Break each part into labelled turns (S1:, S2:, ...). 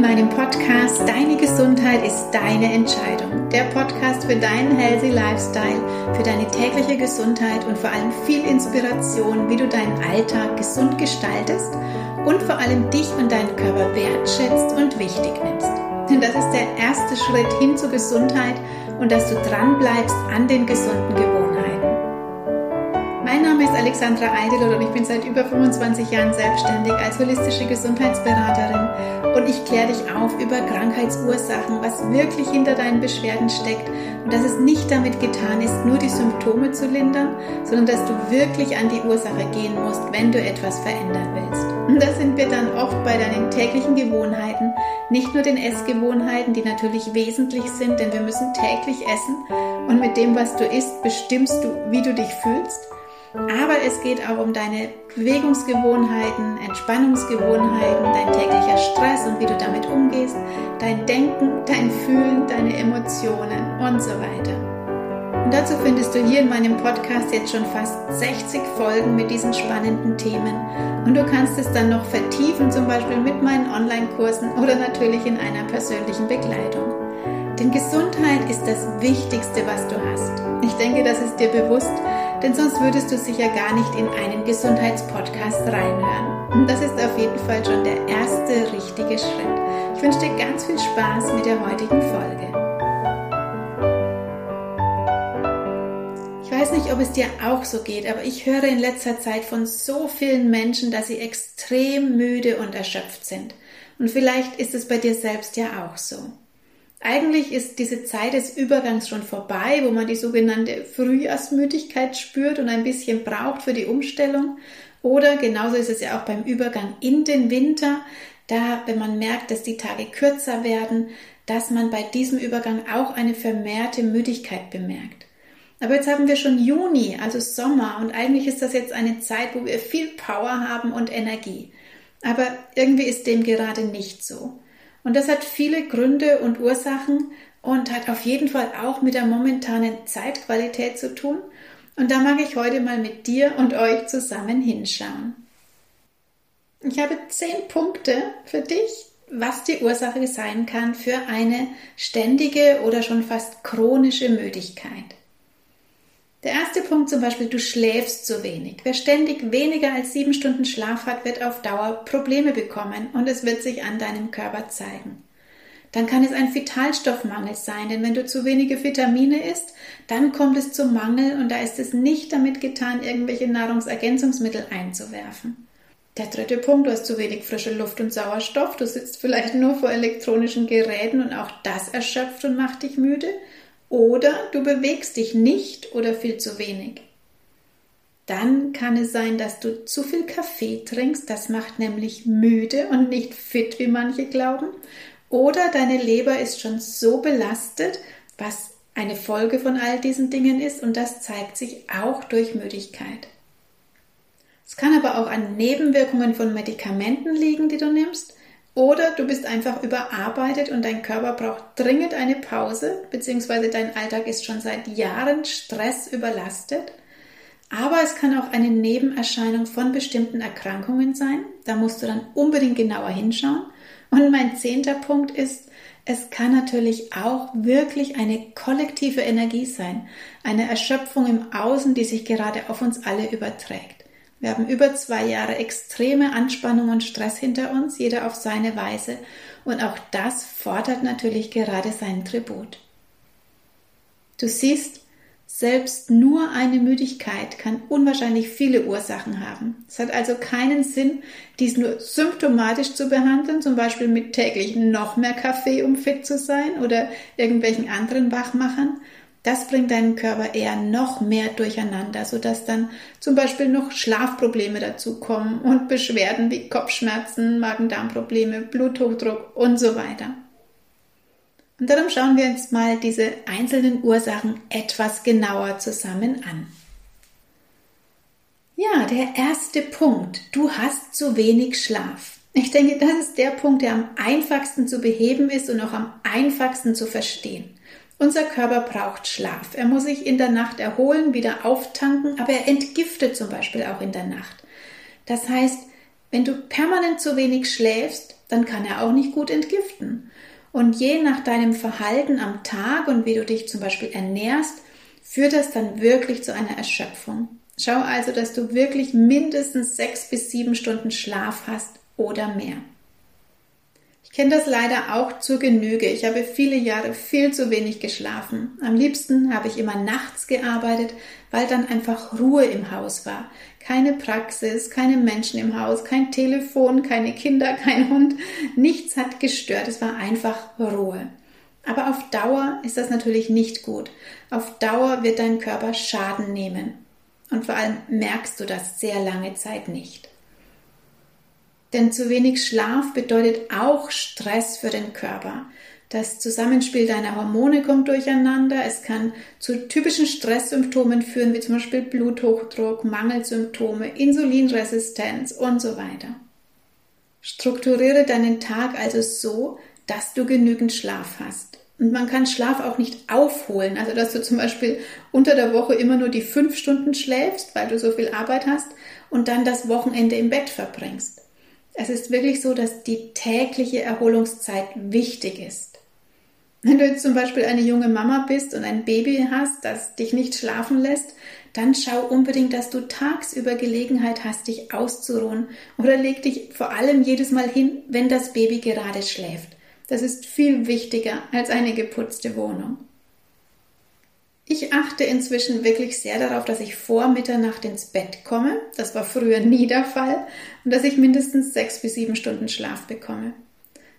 S1: in meinem Podcast Deine Gesundheit ist deine Entscheidung. Der Podcast für deinen healthy Lifestyle, für deine tägliche Gesundheit und vor allem viel Inspiration, wie du deinen Alltag gesund gestaltest und vor allem dich und deinen Körper wertschätzt und wichtig nimmst. Denn das ist der erste Schritt hin zur Gesundheit und dass du dran bleibst an den gesunden Gewohnheiten. Alexandra Eidel und ich bin seit über 25 Jahren selbstständig als holistische Gesundheitsberaterin. Und ich kläre dich auf über Krankheitsursachen, was wirklich hinter deinen Beschwerden steckt. Und dass es nicht damit getan ist, nur die Symptome zu lindern, sondern dass du wirklich an die Ursache gehen musst, wenn du etwas verändern willst. Und da sind wir dann oft bei deinen täglichen Gewohnheiten, nicht nur den Essgewohnheiten, die natürlich wesentlich sind, denn wir müssen täglich essen. Und mit dem, was du isst, bestimmst du, wie du dich fühlst aber es geht auch um deine Bewegungsgewohnheiten, Entspannungsgewohnheiten, dein täglicher Stress und wie du damit umgehst, dein Denken, dein Fühlen, deine Emotionen und so weiter. Und dazu findest du hier in meinem Podcast jetzt schon fast 60 Folgen mit diesen spannenden Themen. Und du kannst es dann noch vertiefen, zum Beispiel mit meinen Online-Kursen oder natürlich in einer persönlichen Begleitung. Denn Gesundheit ist das Wichtigste, was du hast. Ich denke, das ist dir bewusst, denn sonst würdest du sicher gar nicht in einen Gesundheitspodcast reinhören. Und das ist auf jeden Fall schon der erste richtige Schritt. Ich wünsche dir ganz viel Spaß mit der heutigen Folge. Ich weiß nicht, ob es dir auch so geht, aber ich höre in letzter Zeit von so vielen Menschen, dass sie extrem müde und erschöpft sind. Und vielleicht ist es bei dir selbst ja auch so. Eigentlich ist diese Zeit des Übergangs schon vorbei, wo man die sogenannte Frühjahrsmüdigkeit spürt und ein bisschen braucht für die Umstellung. Oder genauso ist es ja auch beim Übergang in den Winter, da, wenn man merkt, dass die Tage kürzer werden, dass man bei diesem Übergang auch eine vermehrte Müdigkeit bemerkt. Aber jetzt haben wir schon Juni, also Sommer, und eigentlich ist das jetzt eine Zeit, wo wir viel Power haben und Energie. Aber irgendwie ist dem gerade nicht so. Und das hat viele Gründe und Ursachen und hat auf jeden Fall auch mit der momentanen Zeitqualität zu tun. Und da mag ich heute mal mit dir und euch zusammen hinschauen. Ich habe zehn Punkte für dich, was die Ursache sein kann für eine ständige oder schon fast chronische Müdigkeit. Der erste Punkt zum Beispiel, du schläfst zu wenig. Wer ständig weniger als sieben Stunden Schlaf hat, wird auf Dauer Probleme bekommen und es wird sich an deinem Körper zeigen. Dann kann es ein Vitalstoffmangel sein, denn wenn du zu wenige Vitamine isst, dann kommt es zum Mangel und da ist es nicht damit getan, irgendwelche Nahrungsergänzungsmittel einzuwerfen. Der dritte Punkt, du hast zu wenig frische Luft und Sauerstoff, du sitzt vielleicht nur vor elektronischen Geräten und auch das erschöpft und macht dich müde. Oder du bewegst dich nicht oder viel zu wenig. Dann kann es sein, dass du zu viel Kaffee trinkst. Das macht nämlich müde und nicht fit, wie manche glauben. Oder deine Leber ist schon so belastet, was eine Folge von all diesen Dingen ist und das zeigt sich auch durch Müdigkeit. Es kann aber auch an Nebenwirkungen von Medikamenten liegen, die du nimmst. Oder du bist einfach überarbeitet und dein Körper braucht dringend eine Pause, beziehungsweise dein Alltag ist schon seit Jahren Stress überlastet. Aber es kann auch eine Nebenerscheinung von bestimmten Erkrankungen sein. Da musst du dann unbedingt genauer hinschauen. Und mein zehnter Punkt ist, es kann natürlich auch wirklich eine kollektive Energie sein, eine Erschöpfung im Außen, die sich gerade auf uns alle überträgt. Wir haben über zwei Jahre extreme Anspannung und Stress hinter uns, jeder auf seine Weise. Und auch das fordert natürlich gerade seinen Tribut. Du siehst, selbst nur eine Müdigkeit kann unwahrscheinlich viele Ursachen haben. Es hat also keinen Sinn, dies nur symptomatisch zu behandeln, zum Beispiel mit täglich noch mehr Kaffee, um fit zu sein oder irgendwelchen anderen Wachmachern, das bringt deinen Körper eher noch mehr durcheinander, sodass dann zum Beispiel noch Schlafprobleme dazukommen und Beschwerden wie Kopfschmerzen, Magen-Darm-Probleme, Bluthochdruck und so weiter. Und darum schauen wir uns mal diese einzelnen Ursachen etwas genauer zusammen an. Ja, der erste Punkt. Du hast zu wenig Schlaf. Ich denke, das ist der Punkt, der am einfachsten zu beheben ist und auch am einfachsten zu verstehen. Unser Körper braucht Schlaf. Er muss sich in der Nacht erholen, wieder auftanken, aber er entgiftet zum Beispiel auch in der Nacht. Das heißt, Wenn du permanent zu wenig schläfst, dann kann er auch nicht gut entgiften. Und je nach deinem Verhalten am Tag und wie du dich zum Beispiel ernährst, führt das dann wirklich zu einer Erschöpfung. Schau also, dass du wirklich mindestens sechs bis sieben Stunden Schlaf hast oder mehr. Ich kenne das leider auch zur Genüge. Ich habe viele Jahre viel zu wenig geschlafen. Am liebsten habe ich immer nachts gearbeitet, weil dann einfach Ruhe im Haus war. Keine Praxis, keine Menschen im Haus, kein Telefon, keine Kinder, kein Hund. Nichts hat gestört. Es war einfach Ruhe. Aber auf Dauer ist das natürlich nicht gut. Auf Dauer wird dein Körper Schaden nehmen. Und vor allem merkst du das sehr lange Zeit nicht. Denn zu wenig Schlaf bedeutet auch Stress für den Körper. Das Zusammenspiel deiner Hormone kommt durcheinander. Es kann zu typischen Stresssymptomen führen, wie zum Beispiel Bluthochdruck, Mangelsymptome, Insulinresistenz und so weiter. Strukturiere deinen Tag also so, dass du genügend Schlaf hast. Und man kann Schlaf auch nicht aufholen. Also, dass du zum Beispiel unter der Woche immer nur die fünf Stunden schläfst, weil du so viel Arbeit hast und dann das Wochenende im Bett verbringst. Es ist wirklich so, dass die tägliche Erholungszeit wichtig ist. Wenn du jetzt zum Beispiel eine junge Mama bist und ein Baby hast, das dich nicht schlafen lässt, dann schau unbedingt, dass du tagsüber Gelegenheit hast, dich auszuruhen oder leg dich vor allem jedes Mal hin, wenn das Baby gerade schläft. Das ist viel wichtiger als eine geputzte Wohnung. Ich achte inzwischen wirklich sehr darauf, dass ich vor Mitternacht ins Bett komme. Das war früher nie der Fall. Und dass ich mindestens sechs bis sieben Stunden Schlaf bekomme.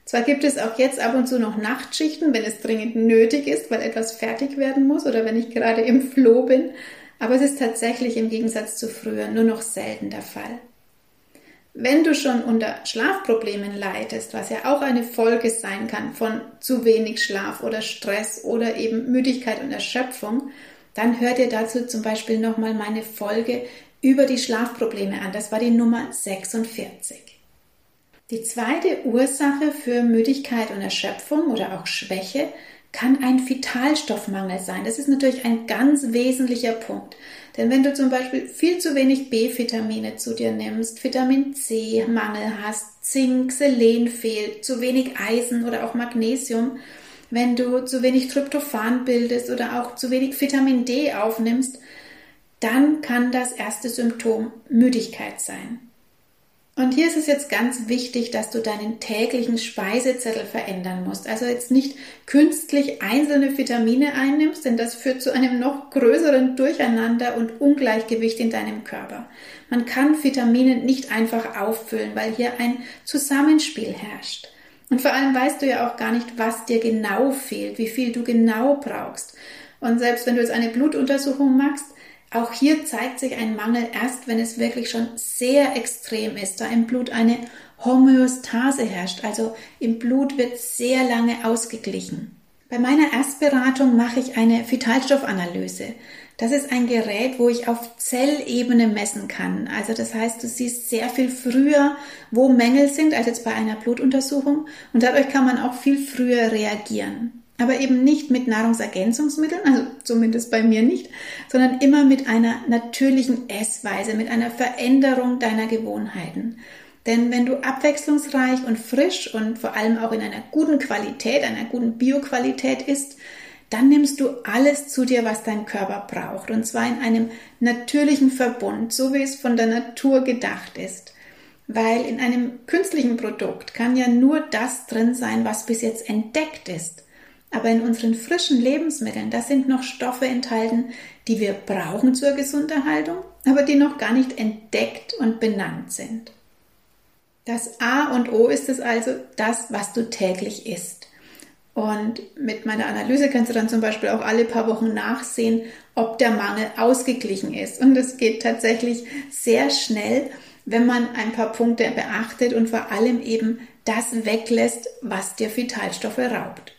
S1: Zwar gibt es auch jetzt ab und zu noch Nachtschichten, wenn es dringend nötig ist, weil etwas fertig werden muss oder wenn ich gerade im Floh bin, aber es ist tatsächlich im Gegensatz zu früher nur noch selten der Fall. Wenn du schon unter Schlafproblemen leidest, was ja auch eine Folge sein kann von zu wenig Schlaf oder Stress oder eben Müdigkeit und Erschöpfung, dann hör dir dazu zum Beispiel nochmal meine Folge über die Schlafprobleme an. Das war die Nummer 46. Die zweite Ursache für Müdigkeit und Erschöpfung oder auch Schwäche kann ein Vitalstoffmangel sein. Das ist natürlich ein ganz wesentlicher Punkt. Denn wenn du zum Beispiel viel zu wenig B-Vitamine zu dir nimmst, Vitamin C-Mangel hast, Zink, Selen fehlt, zu wenig Eisen oder auch Magnesium, wenn du zu wenig Tryptophan bildest oder auch zu wenig Vitamin D aufnimmst, dann kann das erste Symptom Müdigkeit sein. Und hier ist es jetzt ganz wichtig, dass du deinen täglichen Speisezettel verändern musst. Also jetzt nicht künstlich einzelne Vitamine einnimmst, denn das führt zu einem noch größeren Durcheinander und Ungleichgewicht in deinem Körper. Man kann Vitamine nicht einfach auffüllen, weil hier ein Zusammenspiel herrscht. Und vor allem weißt du ja auch gar nicht, was dir genau fehlt, wie viel du genau brauchst. Und selbst wenn du jetzt eine Blutuntersuchung machst, auch hier zeigt sich ein Mangel erst, wenn es wirklich schon sehr extrem ist, da im Blut eine Homöostase herrscht, also im Blut wird sehr lange ausgeglichen. Bei meiner Erstberatung mache ich eine Vitalstoffanalyse. Das ist ein Gerät, wo ich auf Zellebene messen kann. Also das heißt, du siehst sehr viel früher, wo Mängel sind, als jetzt bei einer Blutuntersuchung. Und dadurch kann man auch viel früher reagieren aber eben nicht mit Nahrungsergänzungsmitteln, also zumindest bei mir nicht, sondern immer mit einer natürlichen Essweise, mit einer Veränderung deiner Gewohnheiten. Denn wenn du abwechslungsreich und frisch und vor allem auch in einer guten Qualität, einer guten Bioqualität isst, dann nimmst du alles zu dir, was dein Körper braucht. Und zwar in einem natürlichen Verbund, so wie es von der Natur gedacht ist. Weil in einem künstlichen Produkt kann ja nur das drin sein, was bis jetzt entdeckt ist. Aber in unseren frischen Lebensmitteln, da sind noch Stoffe enthalten, die wir brauchen zur Gesunderhaltung, aber die noch gar nicht entdeckt und benannt sind. Das A und O ist es also das, was du täglich isst. Und mit meiner Analyse kannst du dann zum Beispiel auch alle paar Wochen nachsehen, ob der Mangel ausgeglichen ist. Und es geht tatsächlich sehr schnell, wenn man ein paar Punkte beachtet und vor allem eben das weglässt, was dir Vitalstoffe raubt.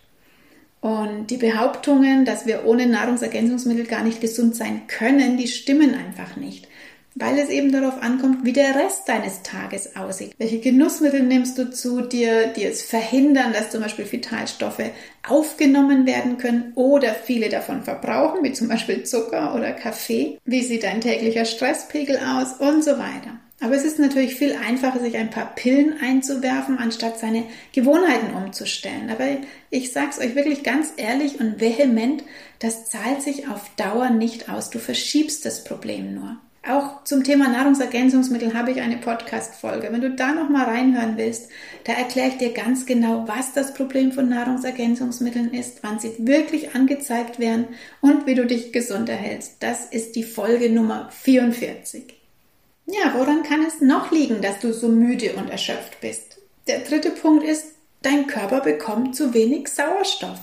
S1: Und die Behauptungen, dass wir ohne Nahrungsergänzungsmittel gar nicht gesund sein können, die stimmen einfach nicht. Weil es eben darauf ankommt, wie der Rest deines Tages aussieht. Welche Genussmittel nimmst du zu dir, die es verhindern, dass zum Beispiel Vitalstoffe aufgenommen werden können oder viele davon verbrauchen, wie zum Beispiel Zucker oder Kaffee? Wie sieht dein täglicher Stresspegel aus und so weiter? Aber es ist natürlich viel einfacher, sich ein paar Pillen einzuwerfen, anstatt seine Gewohnheiten umzustellen. Aber ich sag's euch wirklich ganz ehrlich und vehement, das zahlt sich auf Dauer nicht aus. Du verschiebst das Problem nur. Auch zum Thema Nahrungsergänzungsmittel habe ich eine Podcast-Folge. Wenn du da noch mal reinhören willst, da erkläre ich dir ganz genau, was das Problem von Nahrungsergänzungsmitteln ist, wann sie wirklich angezeigt werden und wie du dich gesund erhältst. Das ist die Folge Nummer 44. Ja, woran kann es noch liegen, dass du so müde und erschöpft bist? Der dritte Punkt ist, dein Körper bekommt zu wenig Sauerstoff,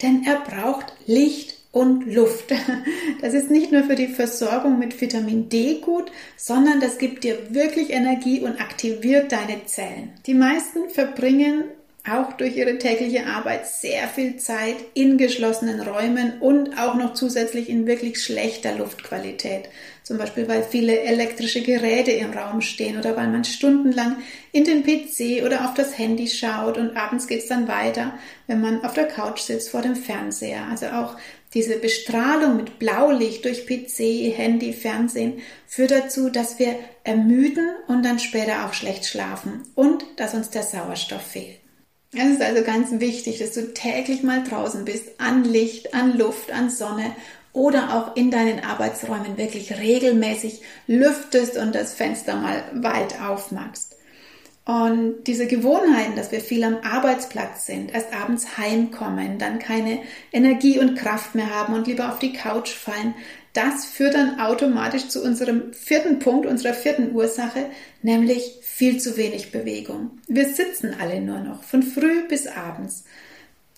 S1: denn er braucht Licht und Luft. Das ist nicht nur für die Versorgung mit Vitamin D gut, sondern das gibt dir wirklich Energie und aktiviert deine Zellen. Die meisten verbringen auch durch ihre tägliche Arbeit sehr viel Zeit in geschlossenen Räumen und auch noch zusätzlich in wirklich schlechter Luftqualität. Zum Beispiel, weil viele elektrische Geräte im Raum stehen oder weil man stundenlang in den PC oder auf das Handy schaut und abends geht's dann weiter, wenn man auf der Couch sitzt vor dem Fernseher. Also auch diese Bestrahlung mit Blaulicht durch PC, Handy, Fernsehen führt dazu, dass wir ermüden und dann später auch schlecht schlafen und dass uns der Sauerstoff fehlt. Es ist also ganz wichtig, dass du täglich mal draußen bist, an Licht, an Luft, an Sonne oder auch in deinen Arbeitsräumen wirklich regelmäßig lüftest und das Fenster mal weit aufmachst. Und diese Gewohnheiten, dass wir viel am Arbeitsplatz sind, erst abends heimkommen, dann keine Energie und Kraft mehr haben und lieber auf die Couch fallen, das führt dann automatisch zu unserem vierten Punkt, unserer vierten Ursache, nämlich viel zu wenig Bewegung. Wir sitzen alle nur noch, von früh bis abends.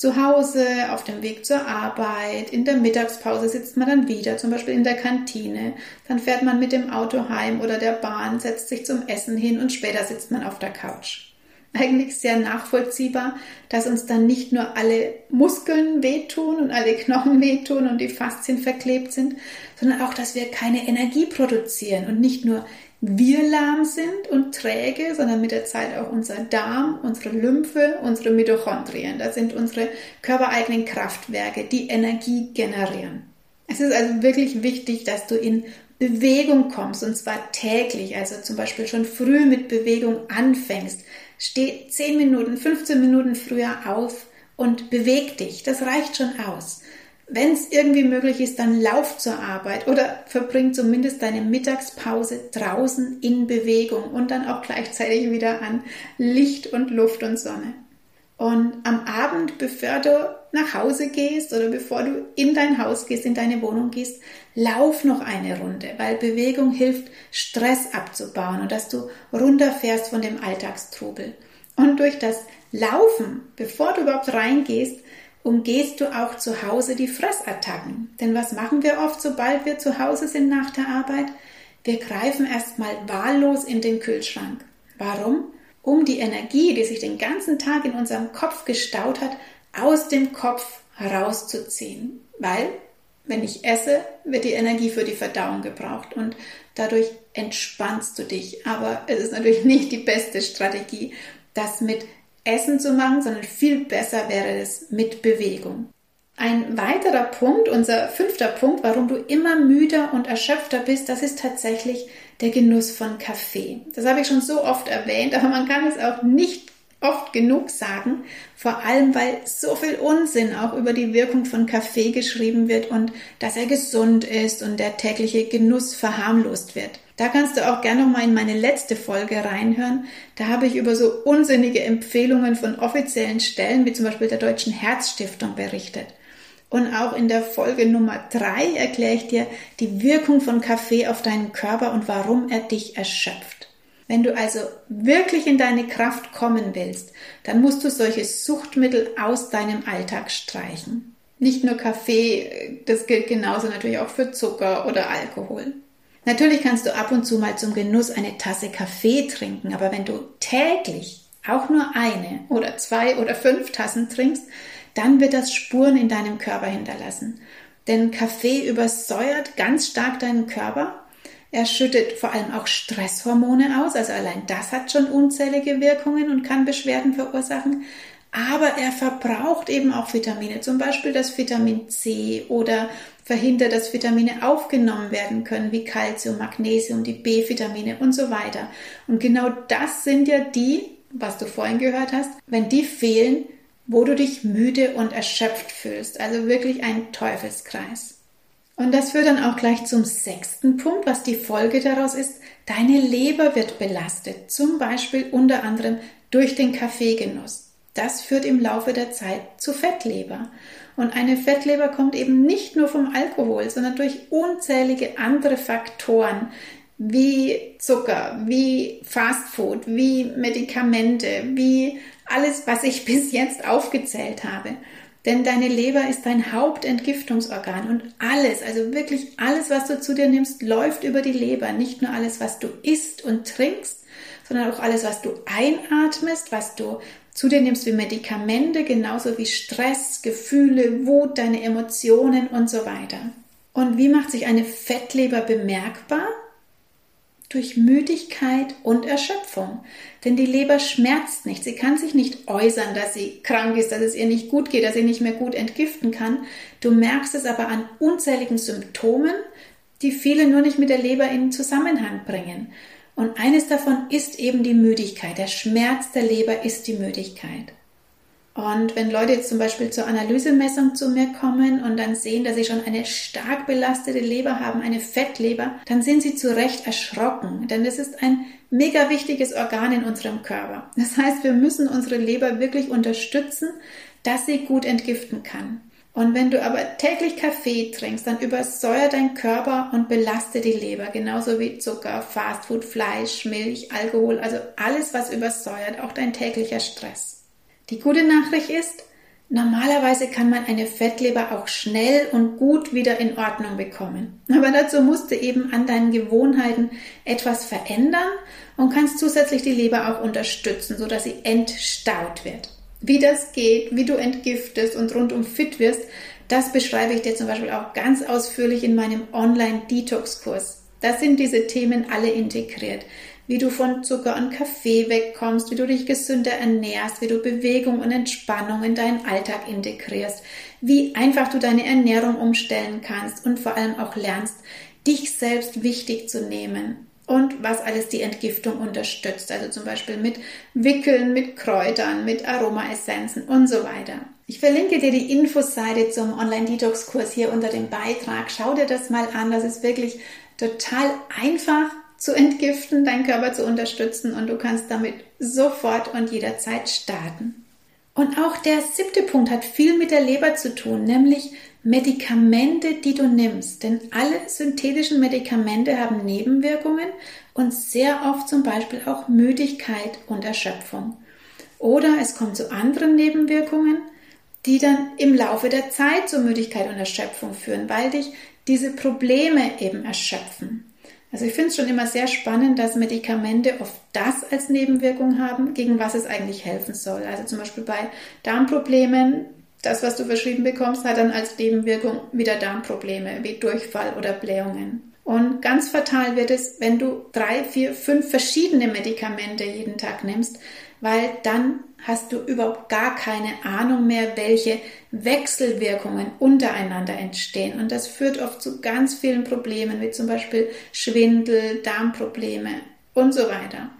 S1: Zu Hause, auf dem Weg zur Arbeit, in der Mittagspause sitzt man dann wieder, zum Beispiel in der Kantine. Dann fährt man mit dem Auto heim oder der Bahn, setzt sich zum Essen hin und später sitzt man auf der Couch. Eigentlich sehr nachvollziehbar, dass uns dann nicht nur alle Muskeln wehtun und alle Knochen wehtun und die Faszien verklebt sind, sondern auch, dass wir keine Energie produzieren und nicht nur wir lahm sind und träge, sondern mit der Zeit auch unser Darm, unsere Lymphe, unsere Mitochondrien. Das sind unsere körpereigenen Kraftwerke, die Energie generieren. Es ist also wirklich wichtig, dass du in Bewegung kommst und zwar täglich, also zum Beispiel schon früh mit Bewegung anfängst. Steh 10 Minuten, 15 Minuten früher auf und beweg dich. Das reicht schon aus. Wenn es irgendwie möglich ist, dann lauf zur Arbeit oder verbring zumindest deine Mittagspause draußen in Bewegung und dann auch gleichzeitig wieder an Licht und Luft und Sonne. Und am Abend, bevor du nach Hause gehst oder bevor du in dein Haus gehst, in deine Wohnung gehst, lauf noch eine Runde, weil Bewegung hilft, Stress abzubauen und dass du runterfährst von dem Alltagstrubel. Und durch das Laufen, bevor du überhaupt reingehst, umgehst du auch zu Hause die Fressattacken. Denn was machen wir oft, sobald wir zu Hause sind nach der Arbeit? Wir greifen erstmal wahllos in den Kühlschrank. Warum? Um die Energie, die sich den ganzen Tag in unserem Kopf gestaut hat, aus dem Kopf herauszuziehen. Weil, wenn ich esse, wird die Energie für die Verdauung gebraucht und dadurch entspannst du dich. Aber es ist natürlich nicht die beste Strategie, das mit Essen zu machen, sondern viel besser wäre es mit Bewegung. Ein weiterer Punkt, unser fünfter Punkt, warum du immer müder und erschöpfter bist, das ist tatsächlich der Genuss von Kaffee. Das habe ich schon so oft erwähnt, aber man kann es auch nicht oft genug sagen, vor allem weil so viel Unsinn auch über die Wirkung von Kaffee geschrieben wird und dass er gesund ist und der tägliche Genuss verharmlost wird. Da kannst du auch gerne noch mal in meine letzte Folge reinhören. Da habe ich über so unsinnige Empfehlungen von offiziellen Stellen, wie zum Beispiel der Deutschen Herzstiftung, berichtet. Und auch in der Folge Nummer drei erkläre ich dir die Wirkung von Kaffee auf deinen Körper und warum er dich erschöpft. Wenn du also wirklich in deine Kraft kommen willst, dann musst du solche Suchtmittel aus deinem Alltag streichen. Nicht nur Kaffee, das gilt genauso natürlich auch für Zucker oder Alkohol. Natürlich kannst du ab und zu mal zum Genuss eine Tasse Kaffee trinken, aber wenn du täglich auch nur eine oder zwei oder fünf Tassen trinkst, dann wird das Spuren in deinem Körper hinterlassen. Denn Kaffee übersäuert ganz stark deinen Körper. Er schüttet vor allem auch Stresshormone aus, also allein das hat schon unzählige Wirkungen und kann Beschwerden verursachen aber er verbraucht eben auch Vitamine, zum Beispiel das Vitamin C oder verhindert, dass Vitamine aufgenommen werden können, wie Kalzium, Magnesium, die B-Vitamine und so weiter. Und genau das sind ja die, was du vorhin gehört hast, wenn die fehlen, wo du dich müde und erschöpft fühlst. Also wirklich ein Teufelskreis. Und das führt dann auch gleich zum sechsten Punkt, was die Folge daraus ist. Deine Leber wird belastet, zum Beispiel unter anderem durch den Kaffeegenuss. Das führt im Laufe der Zeit zu Fettleber. Und eine Fettleber kommt eben nicht nur vom Alkohol, sondern durch unzählige andere Faktoren wie Zucker, wie Fastfood, wie Medikamente, wie alles, was ich bis jetzt aufgezählt habe. Denn deine Leber ist dein Hauptentgiftungsorgan und alles, also wirklich alles, was du zu dir nimmst, läuft über die Leber. Nicht nur alles, was du isst und trinkst, sondern auch alles, was du einatmest, was du zu dir nimmst wie Medikamente, genauso wie Stress, Gefühle, Wut, deine Emotionen und so weiter. Und wie macht sich eine Fettleber bemerkbar? Durch Müdigkeit und Erschöpfung. Denn die Leber schmerzt nicht. Sie kann sich nicht äußern, dass sie krank ist, dass es ihr nicht gut geht, dass sie nicht mehr gut entgiften kann. Du merkst es aber an unzähligen Symptomen, die viele nur nicht mit der Leber in Zusammenhang bringen. Und eines davon ist eben die Müdigkeit. Der Schmerz der Leber ist die Müdigkeit. Und wenn Leute jetzt zum Beispiel zur Analysemessung zu mir kommen und dann sehen, dass sie schon eine stark belastete Leber haben, eine Fettleber, dann sind sie zu Recht erschrocken, denn das ist ein mega wichtiges Organ in unserem Körper. Das heißt, wir müssen unsere Leber wirklich unterstützen, dass sie gut entgiften kann. Und wenn du aber täglich Kaffee trinkst, dann übersäuert dein Körper und belastet die Leber, genauso wie Zucker, Fastfood, Fleisch, Milch, Alkohol, also alles, was übersäuert, auch dein täglicher Stress. Die gute Nachricht ist, normalerweise kann man eine Fettleber auch schnell und gut wieder in Ordnung bekommen. Aber dazu musst du eben an deinen Gewohnheiten etwas verändern und kannst zusätzlich die Leber auch unterstützen, sodass sie entstaut wird. Wie das geht, wie du entgiftest und rundum fit wirst, das beschreibe ich dir zum Beispiel auch ganz ausführlich in meinem Online-Detox-Kurs. Da sind diese Themen alle integriert wie du von Zucker und Kaffee wegkommst, wie du dich gesünder ernährst, wie du Bewegung und Entspannung in deinen Alltag integrierst, wie einfach du deine Ernährung umstellen kannst und vor allem auch lernst, dich selbst wichtig zu nehmen und was alles die Entgiftung unterstützt. Also zum Beispiel mit Wickeln, mit Kräutern, mit Aromaessenzen und so weiter. Ich verlinke dir die Infoseite zum Online-Detox-Kurs hier unter dem Beitrag. Schau dir das mal an. Das ist wirklich total einfach zu entgiften, deinen Körper zu unterstützen und du kannst damit sofort und jederzeit starten. Und auch der siebte Punkt hat viel mit der Leber zu tun, nämlich Medikamente, die du nimmst. Denn alle synthetischen Medikamente haben Nebenwirkungen und sehr oft zum Beispiel auch Müdigkeit und Erschöpfung. Oder es kommt zu anderen Nebenwirkungen, die dann im Laufe der Zeit zu Müdigkeit und Erschöpfung führen, weil dich diese Probleme eben erschöpfen. Also ich finde es schon immer sehr spannend, dass Medikamente oft das als Nebenwirkung haben, gegen was es eigentlich helfen soll. Also zum Beispiel bei Darmproblemen, das, was du verschrieben bekommst, hat dann als Nebenwirkung wieder Darmprobleme wie Durchfall oder Blähungen. Und ganz fatal wird es, wenn du drei, vier, fünf verschiedene Medikamente jeden Tag nimmst, weil dann hast du überhaupt gar keine Ahnung mehr, welche Wechselwirkungen untereinander entstehen. Und das führt oft zu ganz vielen Problemen, wie zum Beispiel Schwindel, Darmprobleme und so weiter.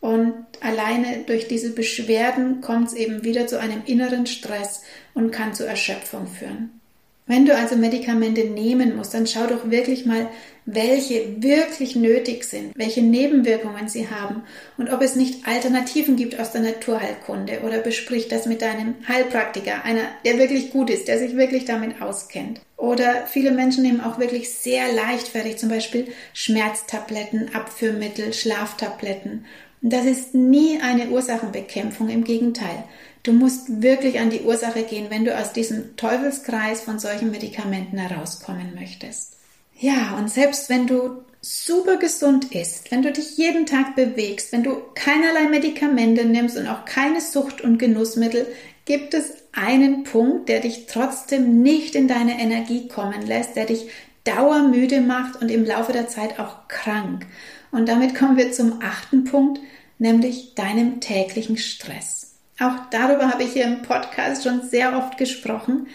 S1: Und alleine durch diese Beschwerden kommt es eben wieder zu einem inneren Stress und kann zu Erschöpfung führen. Wenn du also Medikamente nehmen musst, dann schau doch wirklich mal, welche wirklich nötig sind, welche Nebenwirkungen sie haben und ob es nicht Alternativen gibt aus der Naturheilkunde oder besprich das mit deinem Heilpraktiker, einer, der wirklich gut ist, der sich wirklich damit auskennt. Oder viele Menschen nehmen auch wirklich sehr leichtfertig zum Beispiel Schmerztabletten, Abführmittel, Schlaftabletten. Und das ist nie eine Ursachenbekämpfung, im Gegenteil. Du musst wirklich an die Ursache gehen, wenn du aus diesem Teufelskreis von solchen Medikamenten herauskommen möchtest. Ja, und selbst wenn du super gesund isst, wenn du dich jeden Tag bewegst, wenn du keinerlei Medikamente nimmst und auch keine Sucht- und Genussmittel, gibt es einen Punkt, der dich trotzdem nicht in deine Energie kommen lässt, der dich dauermüde macht und im Laufe der Zeit auch krank. Und damit kommen wir zum achten Punkt, nämlich deinem täglichen Stress. Auch darüber habe ich hier im Podcast schon sehr oft gesprochen.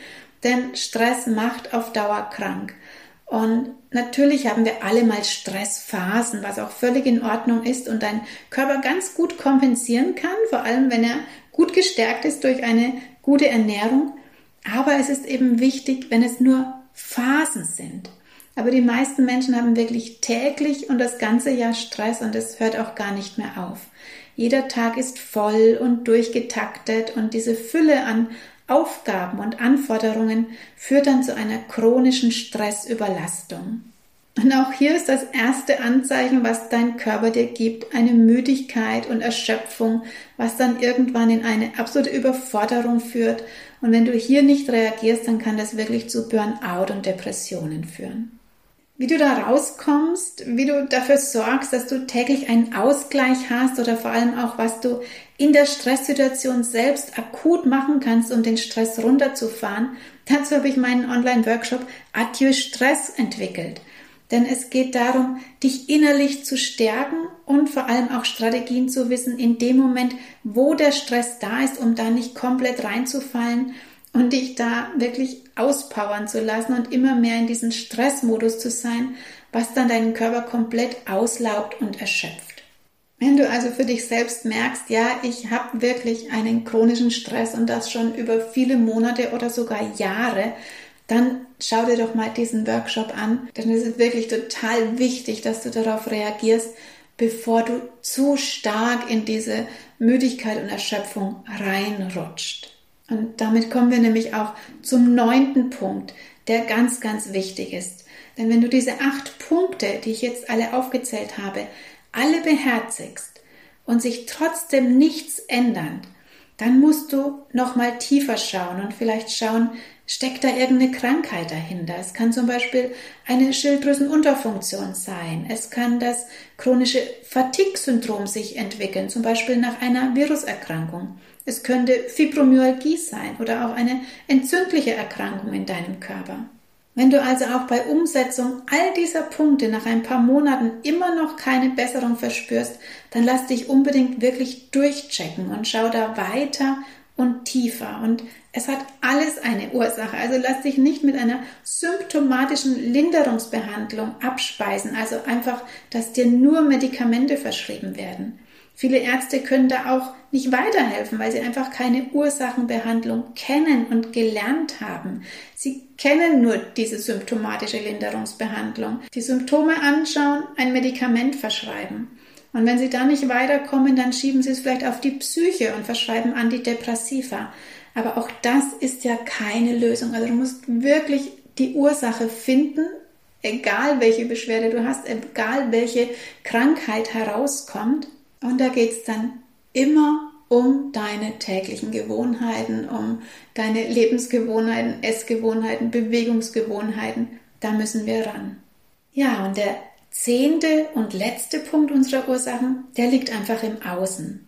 S1: denn Stress macht auf Dauer krank. Und natürlich haben wir alle mal Stressphasen, was auch völlig in Ordnung ist und dein Körper ganz gut kompensieren kann, vor allem wenn er gut gestärkt ist durch eine gute Ernährung. Aber es ist eben wichtig, wenn es nur Phasen sind. Aber die meisten Menschen haben wirklich täglich und das ganze Jahr Stress und es hört auch gar nicht mehr auf. Jeder Tag ist voll und durchgetaktet und diese Fülle an Aufgaben und Anforderungen führt dann zu einer chronischen Stressüberlastung. Und auch hier ist das erste Anzeichen, was dein Körper dir gibt, eine Müdigkeit und Erschöpfung, was dann irgendwann in eine absolute Überforderung führt. Und wenn du hier nicht reagierst, dann kann das wirklich zu Burnout und Depressionen führen. Wie du da rauskommst, wie du dafür sorgst, dass du täglich einen Ausgleich hast oder vor allem auch, was du in der Stresssituation selbst akut machen kannst, um den Stress runterzufahren, dazu habe ich meinen Online-Workshop Adieu Stress entwickelt. Denn es geht darum, dich innerlich zu stärken und vor allem auch Strategien zu wissen in dem Moment, wo der Stress da ist, um da nicht komplett reinzufallen und dich da wirklich auspowern zu lassen und immer mehr in diesen Stressmodus zu sein, was dann deinen Körper komplett auslaugt und erschöpft. Wenn du also für dich selbst merkst, ja, ich habe wirklich einen chronischen Stress und das schon über viele Monate oder sogar Jahre, dann schau dir doch mal diesen Workshop an, denn es ist wirklich total wichtig, dass du darauf reagierst, bevor du zu stark in diese Müdigkeit und Erschöpfung reinrutscht. Und damit kommen wir nämlich auch zum neunten Punkt, der ganz, ganz wichtig ist. Denn wenn du diese acht Punkte, die ich jetzt alle aufgezählt habe, alle beherzigst und sich trotzdem nichts ändert, dann musst du noch mal tiefer schauen und vielleicht schauen, steckt da irgendeine Krankheit dahinter. Es kann zum Beispiel eine Schilddrüsenunterfunktion sein. Es kann das chronische Fatigue-Syndrom sich entwickeln, zum Beispiel nach einer Viruserkrankung. Es könnte Fibromyalgie sein oder auch eine entzündliche Erkrankung in deinem Körper. Wenn du also auch bei Umsetzung all dieser Punkte nach ein paar Monaten immer noch keine Besserung verspürst, dann lass dich unbedingt wirklich durchchecken und schau da weiter und tiefer. Und es hat alles eine Ursache. Also lass dich nicht mit einer symptomatischen Linderungsbehandlung abspeisen. Also einfach, dass dir nur Medikamente verschrieben werden. Viele Ärzte können da auch nicht weiterhelfen, weil sie einfach keine Ursachenbehandlung kennen und gelernt haben. Sie kennen nur diese symptomatische Linderungsbehandlung. Die Symptome anschauen, ein Medikament verschreiben. Und wenn sie da nicht weiterkommen, dann schieben sie es vielleicht auf die Psyche und verschreiben Antidepressiva. Aber auch das ist ja keine Lösung. Also du musst wirklich die Ursache finden, egal welche Beschwerde du hast, egal welche Krankheit herauskommt. Und da geht es dann immer um deine täglichen Gewohnheiten, um deine Lebensgewohnheiten, Essgewohnheiten, Bewegungsgewohnheiten. Da müssen wir ran. Ja, und der zehnte und letzte Punkt unserer Ursachen, der liegt einfach im Außen.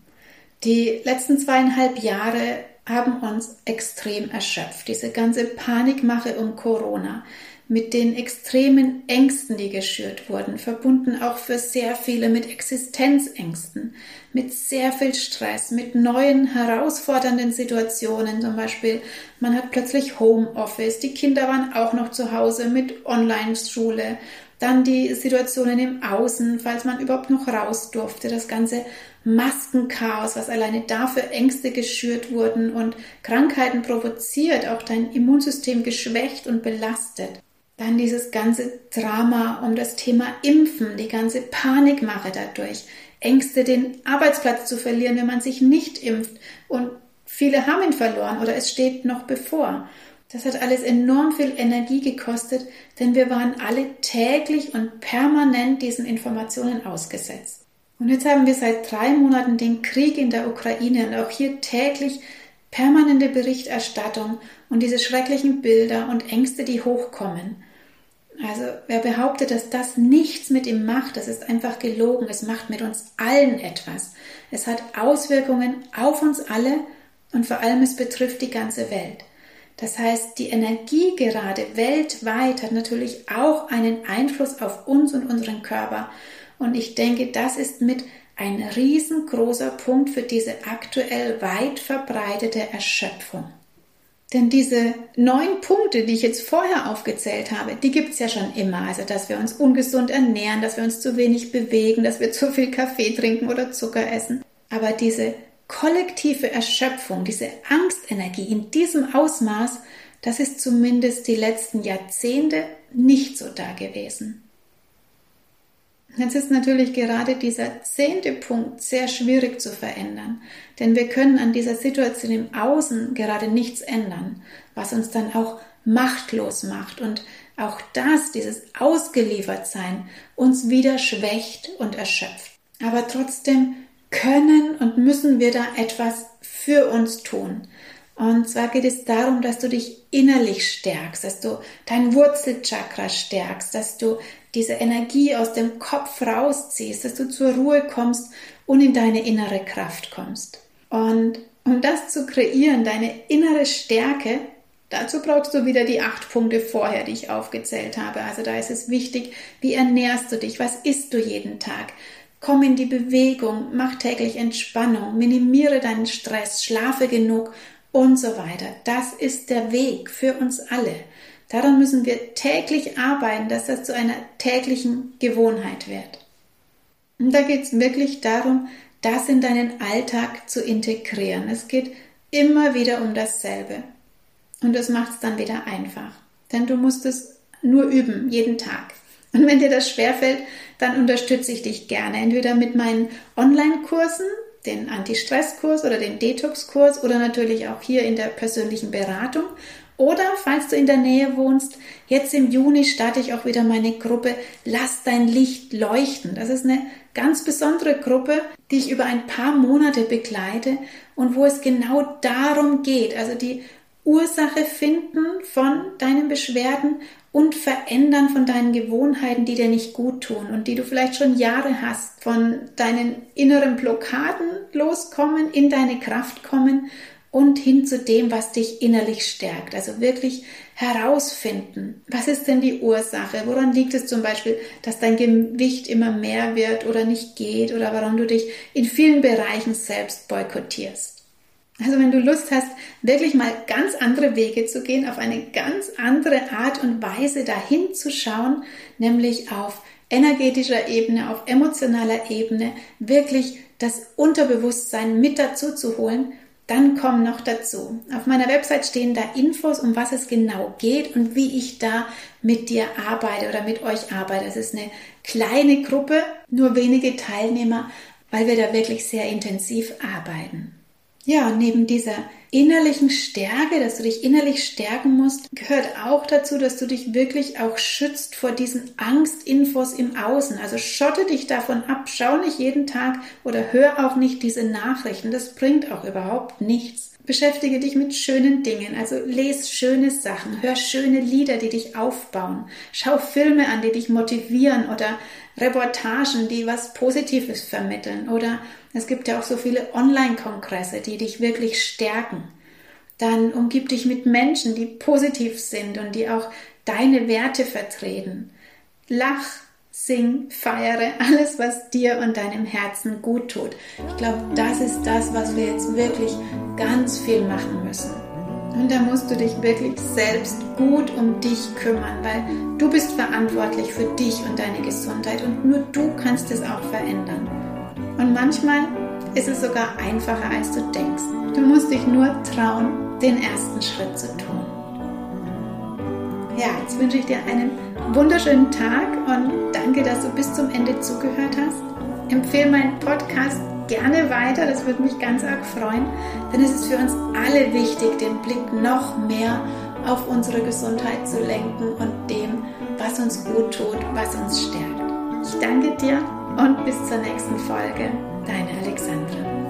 S1: Die letzten zweieinhalb Jahre haben uns extrem erschöpft. Diese ganze Panikmache um Corona, mit den extremen Ängsten, die geschürt wurden, verbunden auch für sehr viele mit Existenzängsten, mit sehr viel Stress, mit neuen herausfordernden Situationen. Zum Beispiel, man hat plötzlich Homeoffice, die Kinder waren auch noch zu Hause mit Online-Schule. Dann die Situationen im Außen, falls man überhaupt noch raus durfte, das ganze Maskenchaos, was alleine dafür Ängste geschürt wurden und Krankheiten provoziert, auch dein Immunsystem geschwächt und belastet. Dann dieses ganze Drama um das Thema Impfen, die ganze Panikmache dadurch, Ängste, den Arbeitsplatz zu verlieren, wenn man sich nicht impft. Und viele haben ihn verloren oder es steht noch bevor. Das hat alles enorm viel Energie gekostet, denn wir waren alle täglich und permanent diesen Informationen ausgesetzt. Und jetzt haben wir seit drei Monaten den Krieg in der Ukraine und auch hier täglich permanente Berichterstattung und diese schrecklichen Bilder und Ängste, die hochkommen. Also wer behauptet, dass das nichts mit ihm macht, das ist einfach gelogen. Es macht mit uns allen etwas. Es hat Auswirkungen auf uns alle und vor allem es betrifft die ganze Welt. Das heißt, die Energie gerade weltweit hat natürlich auch einen Einfluss auf uns und unseren Körper. Und ich denke, das ist mit ein riesengroßer Punkt für diese aktuell weit verbreitete Erschöpfung. Denn diese neun Punkte, die ich jetzt vorher aufgezählt habe, die gibt's ja schon immer. Also, dass wir uns ungesund ernähren, dass wir uns zu wenig bewegen, dass wir zu viel Kaffee trinken oder Zucker essen. Aber diese kollektive Erschöpfung, diese Angstenergie in diesem Ausmaß, das ist zumindest die letzten Jahrzehnte nicht so da gewesen. Jetzt ist natürlich gerade dieser zehnte Punkt sehr schwierig zu verändern, denn wir können an dieser Situation im Außen gerade nichts ändern, was uns dann auch machtlos macht und auch das, dieses Ausgeliefertsein, uns wieder schwächt und erschöpft. Aber trotzdem können und müssen wir da etwas für uns tun. Und zwar geht es darum, dass du dich innerlich stärkst, dass du dein Wurzelchakra stärkst, dass du diese Energie aus dem Kopf rausziehst, dass du zur Ruhe kommst und in deine innere Kraft kommst. Und um das zu kreieren, deine innere Stärke, dazu brauchst du wieder die acht Punkte vorher, die ich aufgezählt habe. Also da ist es wichtig, wie ernährst du dich, was isst du jeden Tag, Komm in die Bewegung, mach täglich Entspannung, minimiere deinen Stress, schlafe genug und so weiter. Das ist der Weg für uns alle. Daran müssen wir täglich arbeiten, dass das zu einer täglichen Gewohnheit wird. Und da geht es wirklich darum, das in deinen Alltag zu integrieren. Es geht immer wieder um dasselbe. Und das macht es dann wieder einfach. Denn du musst es nur üben, jeden Tag. Und wenn dir das schwerfällt, dann unterstütze ich dich gerne. Entweder mit meinen Online-Kursen, den Anti-Stress-Kurs oder den Detox-Kurs oder natürlich auch hier in der persönlichen Beratung oder falls du in der Nähe wohnst, jetzt im Juni starte ich auch wieder meine Gruppe Lass dein Licht leuchten. Das ist eine ganz besondere Gruppe, die ich über ein paar Monate begleite und wo es genau darum geht, also die Ursache finden von deinen Beschwerden und verändern von deinen Gewohnheiten, die dir nicht gut tun und die du vielleicht schon Jahre hast, von deinen inneren Blockaden loskommen, in deine Kraft kommen und hin zu dem, was dich innerlich stärkt. Also wirklich herausfinden, was ist denn die Ursache? Woran liegt es zum Beispiel, dass dein Gewicht immer mehr wird oder nicht geht oder warum du dich in vielen Bereichen selbst boykottierst? Also wenn du Lust hast, wirklich mal ganz andere Wege zu gehen, auf eine ganz andere Art und Weise dahin zu schauen, nämlich auf energetischer Ebene, auf emotionaler Ebene, wirklich das Unterbewusstsein mit dazu zu holen, dann komm noch dazu. Auf meiner Website stehen da Infos, um was es genau geht und wie ich da mit dir arbeite oder mit euch arbeite. Es ist eine kleine Gruppe, nur wenige Teilnehmer, weil wir da wirklich sehr intensiv arbeiten. Ja, neben dieser innerlichen Stärke, dass du dich innerlich stärken musst, gehört auch dazu, dass du dich wirklich auch schützt vor diesen Angstinfos im Außen. Also schotte dich davon ab, schau nicht jeden Tag oder hör auch nicht diese Nachrichten. Das bringt auch überhaupt nichts. Beschäftige dich mit schönen Dingen, also les schöne Sachen, hör schöne Lieder, die dich aufbauen, schau Filme an, die dich motivieren oder Reportagen, die was Positives vermitteln oder es gibt ja auch so viele Online-Kongresse, die dich wirklich stärken. Dann umgib dich mit Menschen, die positiv sind und die auch deine Werte vertreten. Lach, sing, feiere alles, was dir und deinem Herzen gut tut. Ich glaube, das ist das, was wir jetzt wirklich ganz viel machen müssen. Und da musst du dich wirklich selbst gut um dich kümmern, weil du bist verantwortlich für dich und deine Gesundheit und nur du kannst es auch verändern. Und manchmal ist es sogar einfacher, als du denkst. Du musst dich nur trauen, den ersten Schritt zu tun. Ja, jetzt wünsche ich dir einen wunderschönen Tag und danke, dass du bis zum Ende zugehört hast. Empfehle meinen Podcast gerne weiter, das würde mich ganz arg freuen, denn es ist für uns alle wichtig, den Blick noch mehr auf unsere Gesundheit zu lenken und dem, was uns gut tut, was uns stärkt. Ich danke dir und bis zur nächsten Folge, deine Alexandra.